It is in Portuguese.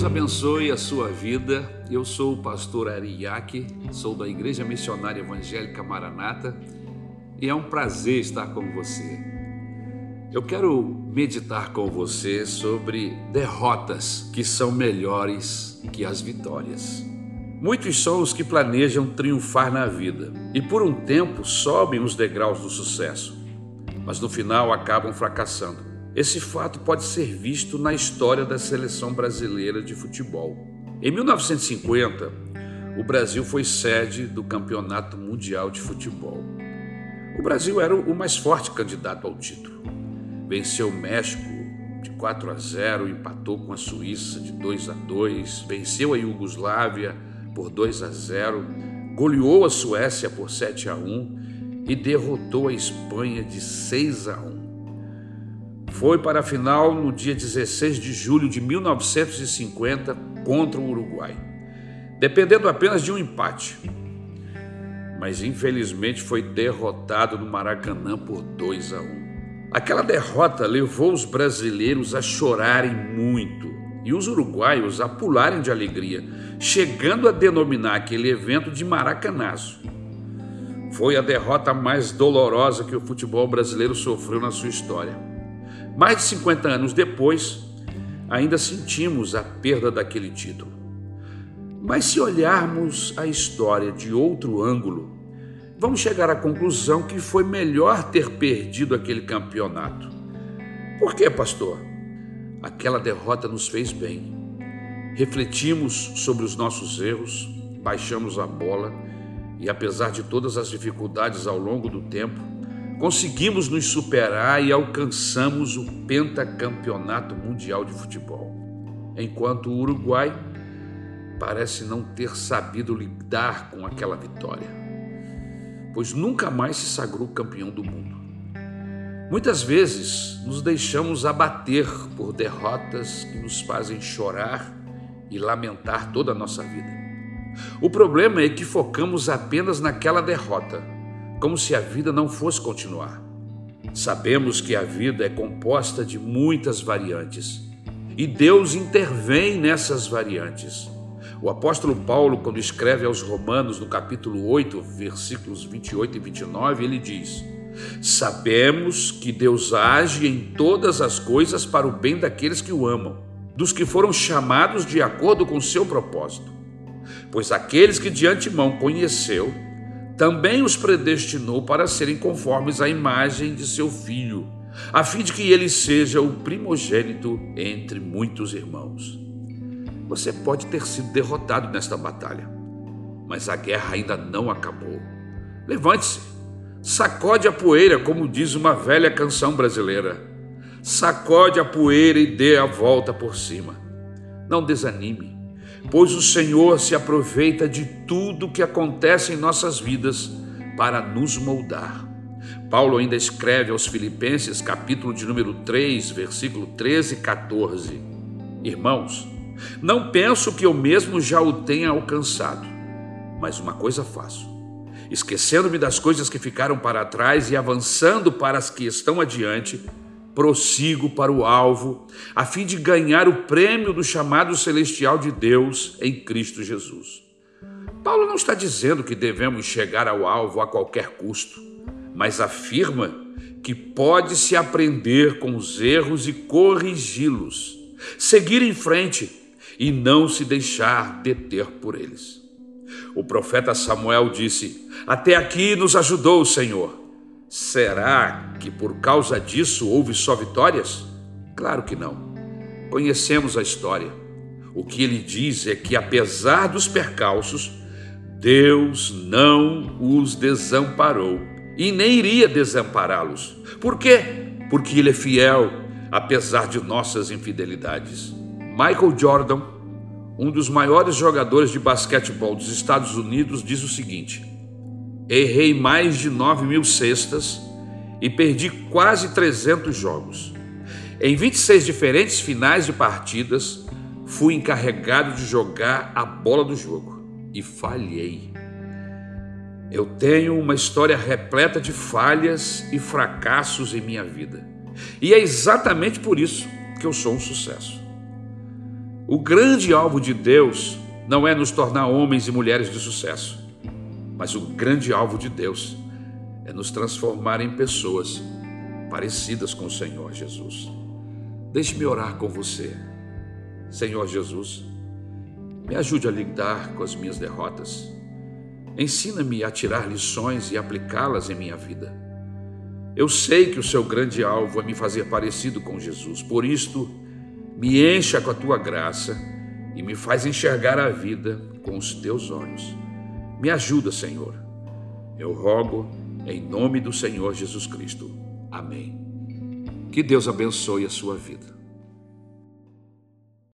Deus abençoe a sua vida. Eu sou o pastor Ariake, sou da Igreja Missionária Evangélica Maranata e é um prazer estar com você. Eu quero meditar com você sobre derrotas que são melhores que as vitórias. Muitos são os que planejam triunfar na vida e por um tempo sobem os degraus do sucesso, mas no final acabam fracassando. Esse fato pode ser visto na história da seleção brasileira de futebol. Em 1950, o Brasil foi sede do Campeonato Mundial de Futebol. O Brasil era o mais forte candidato ao título. Venceu o México de 4 a 0, empatou com a Suíça de 2 a 2, venceu a Iugoslávia por 2 a 0, goleou a Suécia por 7 a 1 e derrotou a Espanha de 6 a 1. Foi para a final no dia 16 de julho de 1950 contra o Uruguai, dependendo apenas de um empate. Mas infelizmente foi derrotado no Maracanã por 2 a 1. Aquela derrota levou os brasileiros a chorarem muito e os uruguaios a pularem de alegria, chegando a denominar aquele evento de Maracanazo. Foi a derrota mais dolorosa que o futebol brasileiro sofreu na sua história. Mais de 50 anos depois, ainda sentimos a perda daquele título. Mas se olharmos a história de outro ângulo, vamos chegar à conclusão que foi melhor ter perdido aquele campeonato. Por quê, pastor? Aquela derrota nos fez bem. Refletimos sobre os nossos erros, baixamos a bola e, apesar de todas as dificuldades ao longo do tempo, conseguimos nos superar e alcançamos o pentacampeonato mundial de futebol. Enquanto o Uruguai parece não ter sabido lidar com aquela vitória, pois nunca mais se sagrou campeão do mundo. Muitas vezes nos deixamos abater por derrotas que nos fazem chorar e lamentar toda a nossa vida. O problema é que focamos apenas naquela derrota como se a vida não fosse continuar. Sabemos que a vida é composta de muitas variantes e Deus intervém nessas variantes. O apóstolo Paulo, quando escreve aos Romanos, no capítulo 8, versículos 28 e 29, ele diz: Sabemos que Deus age em todas as coisas para o bem daqueles que o amam, dos que foram chamados de acordo com seu propósito. Pois aqueles que de antemão conheceu, também os predestinou para serem conformes à imagem de seu filho, a fim de que ele seja o primogênito entre muitos irmãos. Você pode ter sido derrotado nesta batalha, mas a guerra ainda não acabou. Levante-se, sacode a poeira, como diz uma velha canção brasileira. Sacode a poeira e dê a volta por cima. Não desanime pois o Senhor se aproveita de tudo que acontece em nossas vidas para nos moldar. Paulo ainda escreve aos Filipenses, capítulo de número 3, versículo 13 e 14: Irmãos, não penso que eu mesmo já o tenha alcançado, mas uma coisa faço, esquecendo-me das coisas que ficaram para trás e avançando para as que estão adiante, prossigo para o alvo, a fim de ganhar o prêmio do chamado celestial de Deus em Cristo Jesus. Paulo não está dizendo que devemos chegar ao alvo a qualquer custo, mas afirma que pode-se aprender com os erros e corrigi-los, seguir em frente e não se deixar deter por eles. O profeta Samuel disse: Até aqui nos ajudou o Senhor Será que por causa disso houve só vitórias? Claro que não. Conhecemos a história. O que ele diz é que, apesar dos percalços, Deus não os desamparou e nem iria desampará-los. Por quê? Porque Ele é fiel, apesar de nossas infidelidades. Michael Jordan, um dos maiores jogadores de basquetebol dos Estados Unidos, diz o seguinte: Errei mais de 9 mil cestas e perdi quase 300 jogos. Em 26 diferentes finais de partidas, fui encarregado de jogar a bola do jogo e falhei. Eu tenho uma história repleta de falhas e fracassos em minha vida. E é exatamente por isso que eu sou um sucesso. O grande alvo de Deus não é nos tornar homens e mulheres de sucesso, mas o grande alvo de Deus é nos transformar em pessoas parecidas com o Senhor Jesus. Deixe-me orar com você. Senhor Jesus, me ajude a lidar com as minhas derrotas. Ensina-me a tirar lições e aplicá-las em minha vida. Eu sei que o seu grande alvo é me fazer parecido com Jesus. Por isto, me encha com a tua graça e me faz enxergar a vida com os teus olhos. Me ajuda, Senhor. Eu rogo em nome do Senhor Jesus Cristo. Amém. Que Deus abençoe a sua vida.